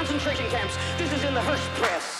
Concentration camps. This is in the Hearst Press.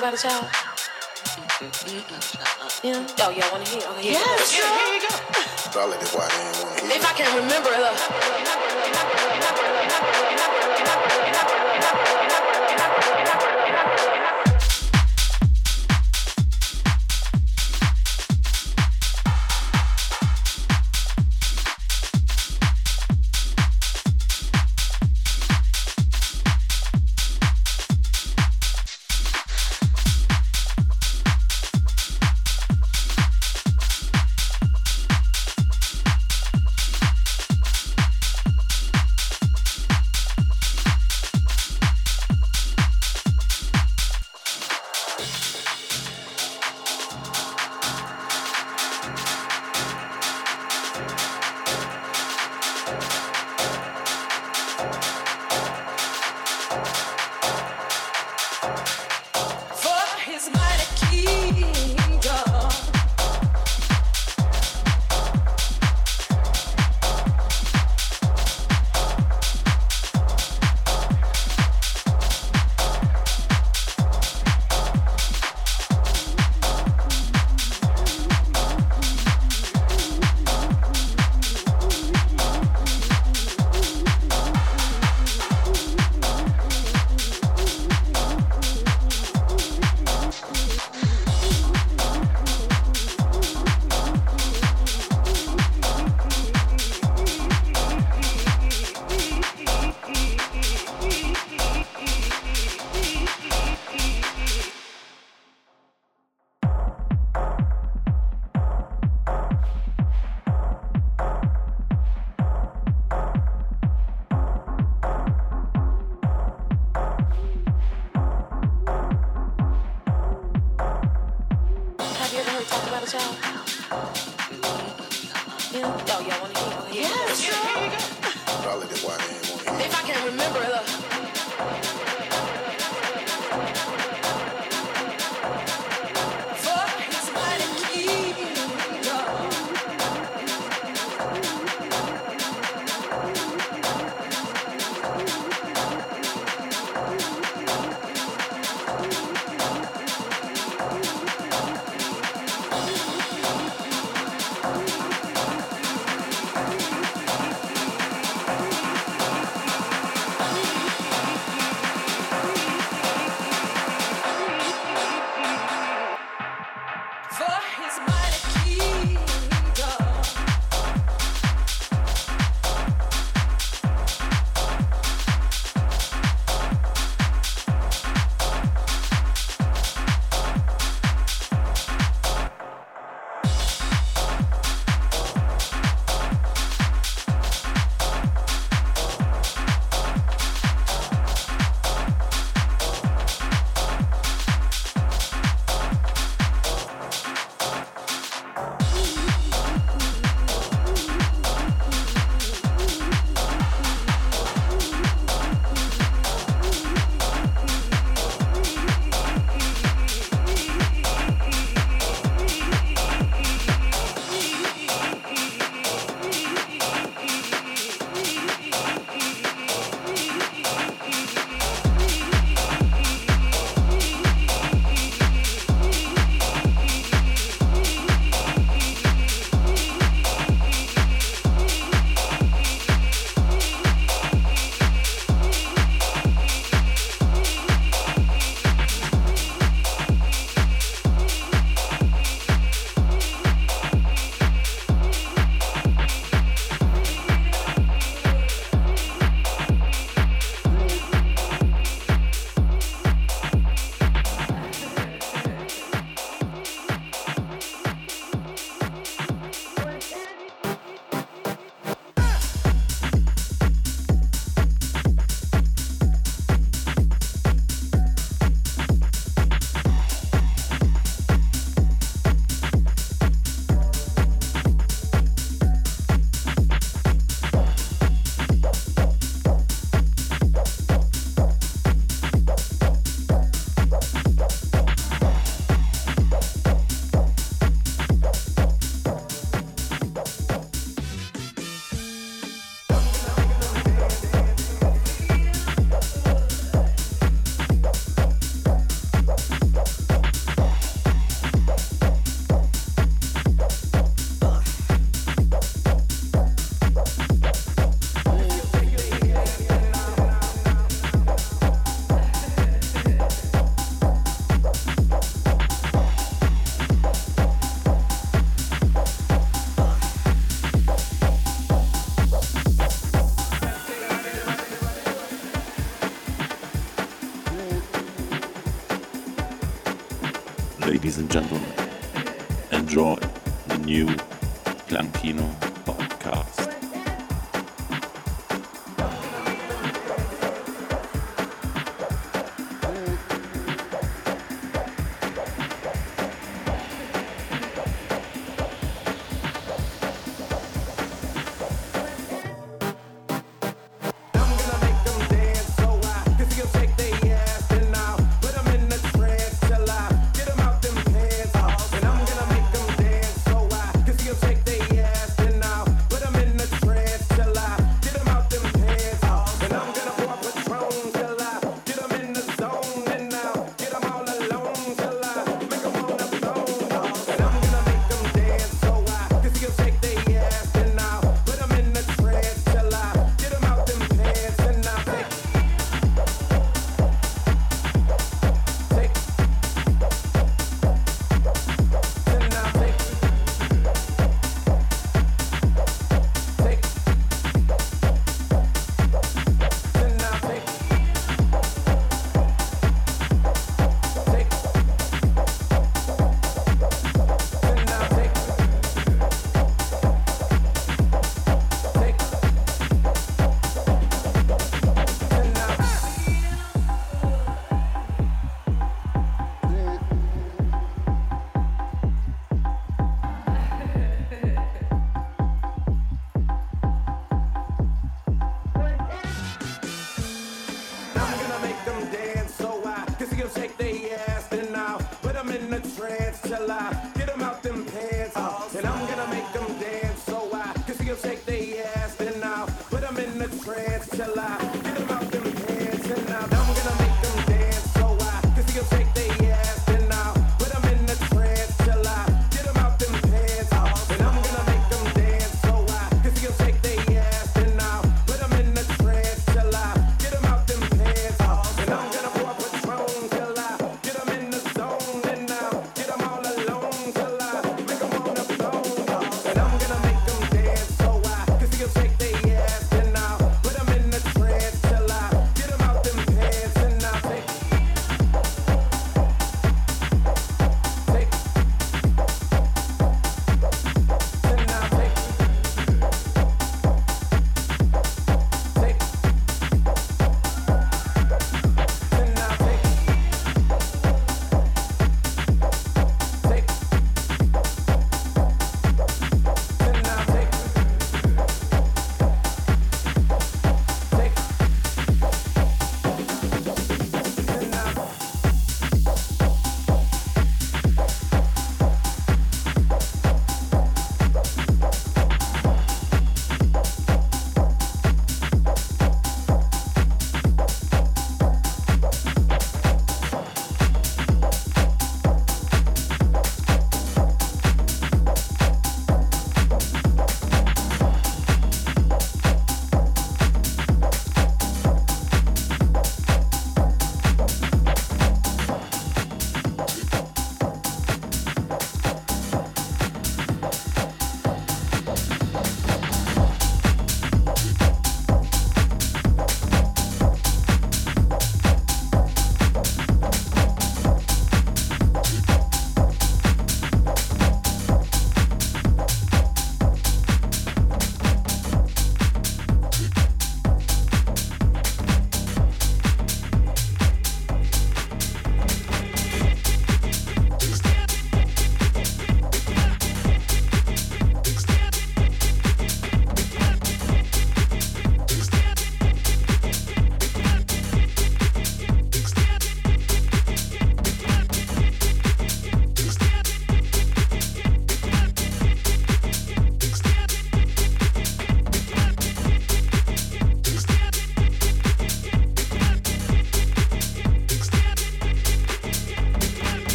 About it, y'all? Yeah. Oh, y'all want to hear? Okay, yeah, sure. here you go. Probably want to hear. If I can remember, look. Ladies and gentlemen, enjoy the new Clankino